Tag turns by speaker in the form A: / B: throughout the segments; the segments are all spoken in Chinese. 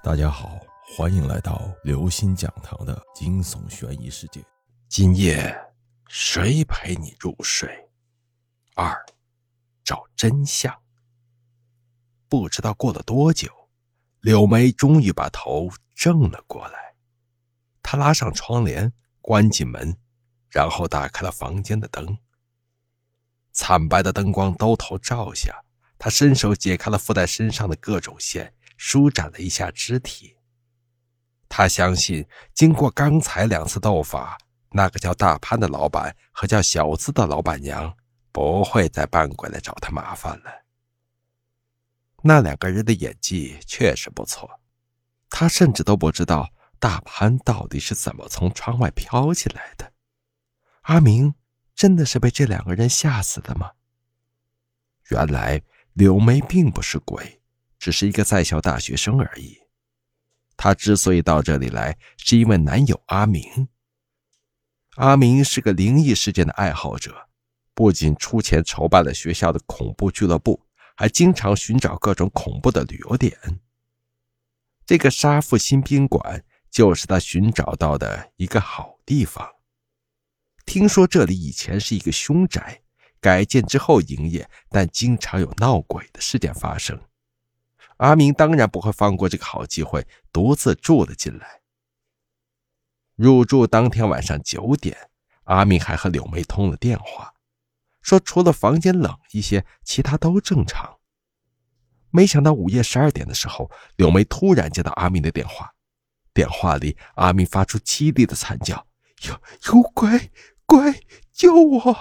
A: 大家好，欢迎来到刘星讲堂的惊悚悬疑世界。
B: 今夜谁陪你入睡？二，找真相。不知道过了多久，柳梅终于把头正了过来。她拉上窗帘，关紧门，然后打开了房间的灯。惨白的灯光兜头照下，她伸手解开了附在身上的各种线。舒展了一下肢体，他相信，经过刚才两次斗法，那个叫大潘的老板和叫小资的老板娘不会再扮鬼来找他麻烦了。那两个人的演技确实不错，他甚至都不知道大潘到底是怎么从窗外飘进来的。阿明真的是被这两个人吓死的吗？原来柳梅并不是鬼。只是一个在校大学生而已。他之所以到这里来，是因为男友阿明。阿明是个灵异事件的爱好者，不仅出钱筹办了学校的恐怖俱乐部，还经常寻找各种恐怖的旅游点。这个沙富新宾馆就是他寻找到的一个好地方。听说这里以前是一个凶宅，改建之后营业，但经常有闹鬼的事件发生。阿明当然不会放过这个好机会，独自住了进来。入住当天晚上九点，阿明还和柳梅通了电话，说除了房间冷一些，其他都正常。没想到午夜十二点的时候，柳梅突然接到阿明的电话，电话里阿明发出凄厉的惨叫：“有有鬼，鬼，救我！”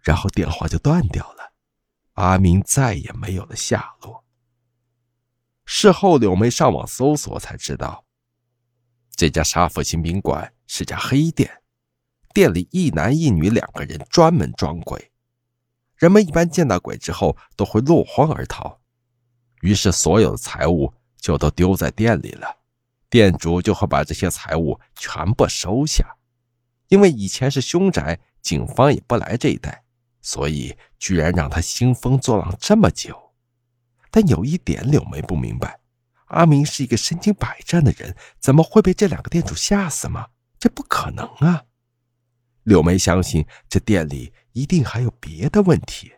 B: 然后电话就断掉了，阿明再也没有了下落。事后，柳梅上网搜索才知道，这家沙福新宾馆是家黑店，店里一男一女两个人专门装鬼。人们一般见到鬼之后都会落荒而逃，于是所有的财物就都丢在店里了。店主就会把这些财物全部收下，因为以前是凶宅，警方也不来这一带，所以居然让他兴风作浪这么久。但有一点，柳梅不明白：阿明是一个身经百战的人，怎么会被这两个店主吓死吗？这不可能啊！柳梅相信这店里一定还有别的问题。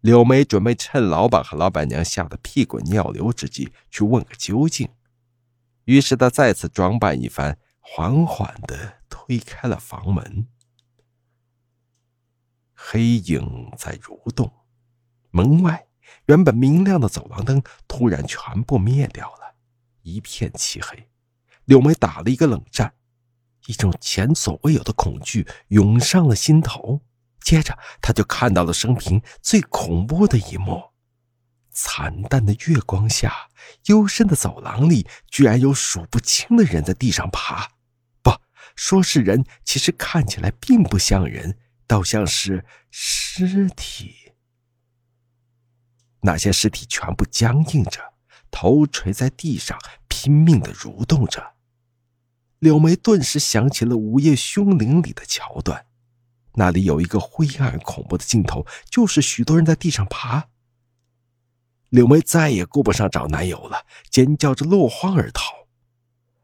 B: 柳梅准备趁老板和老板娘吓得屁滚尿流之际去问个究竟，于是她再次装扮一番，缓缓的推开了房门。黑影在蠕动，门外。原本明亮的走廊灯突然全部灭掉了，一片漆黑。柳梅打了一个冷战，一种前所未有的恐惧涌上了心头。接着，她就看到了生平最恐怖的一幕：惨淡的月光下，幽深的走廊里，居然有数不清的人在地上爬。不说是人，其实看起来并不像人，倒像是尸体。那些尸体全部僵硬着，头垂在地上，拼命的蠕动着。柳梅顿时想起了《午夜凶铃》里的桥段，那里有一个灰暗恐怖的镜头，就是许多人在地上爬。柳梅再也顾不上找男友了，尖叫着落荒而逃。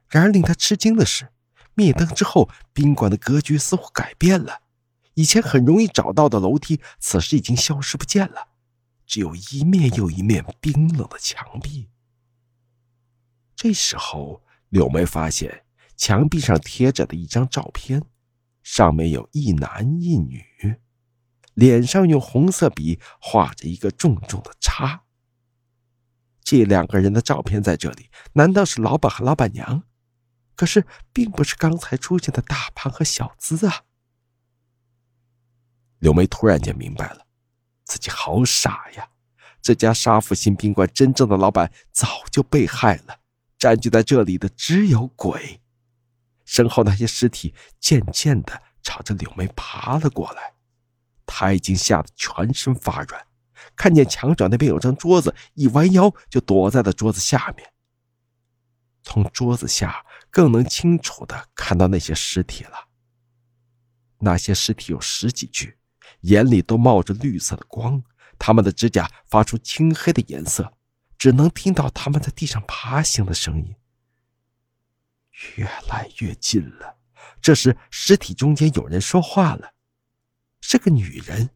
B: 然而令她吃惊的是，灭灯之后，宾馆的格局似乎改变了，以前很容易找到的楼梯，此时已经消失不见了。只有一面又一面冰冷的墙壁。这时候，柳梅发现墙壁上贴着的一张照片，上面有一男一女，脸上用红色笔画着一个重重的叉。这两个人的照片在这里，难道是老板和老板娘？可是，并不是刚才出现的大胖和小资啊！柳梅突然间明白了。自己好傻呀！这家沙福新宾馆真正的老板早就被害了，占据在这里的只有鬼。身后那些尸体渐渐的朝着柳梅爬了过来，他已经吓得全身发软。看见墙角那边有张桌子，一弯腰就躲在了桌子下面。从桌子下更能清楚的看到那些尸体了。那些尸体有十几具。眼里都冒着绿色的光，他们的指甲发出青黑的颜色，只能听到他们在地上爬行的声音。越来越近了。这时，尸体中间有人说话了，是个女人。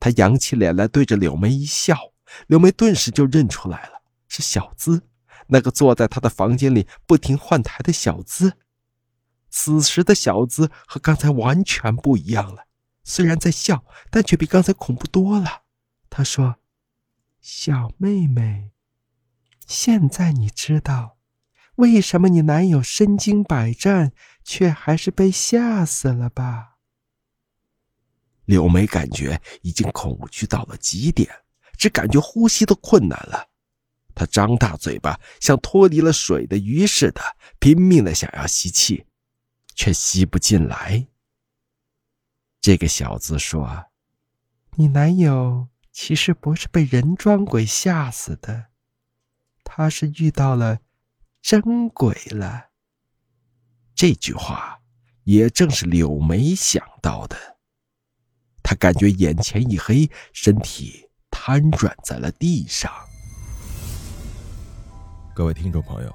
B: 她扬起脸来，对着柳梅一笑。柳梅顿时就认出来了，是小资，那个坐在她的房间里不停换台的小资。此时的小资和刚才完全不一样了，虽然在笑，但却比刚才恐怖多了。他说：“小妹妹，现在你知道。”为什么你男友身经百战，却还是被吓死了吧？柳梅感觉已经恐惧到了极点，只感觉呼吸都困难了。她张大嘴巴，像脱离了水的鱼似的，拼命的想要吸气，却吸不进来。这个小子说：“你男友其实不是被人装鬼吓死的，他是遇到了。”真鬼了！这句话也正是柳梅想到的。她感觉眼前一黑，身体瘫软在了地上。
A: 各位听众朋友，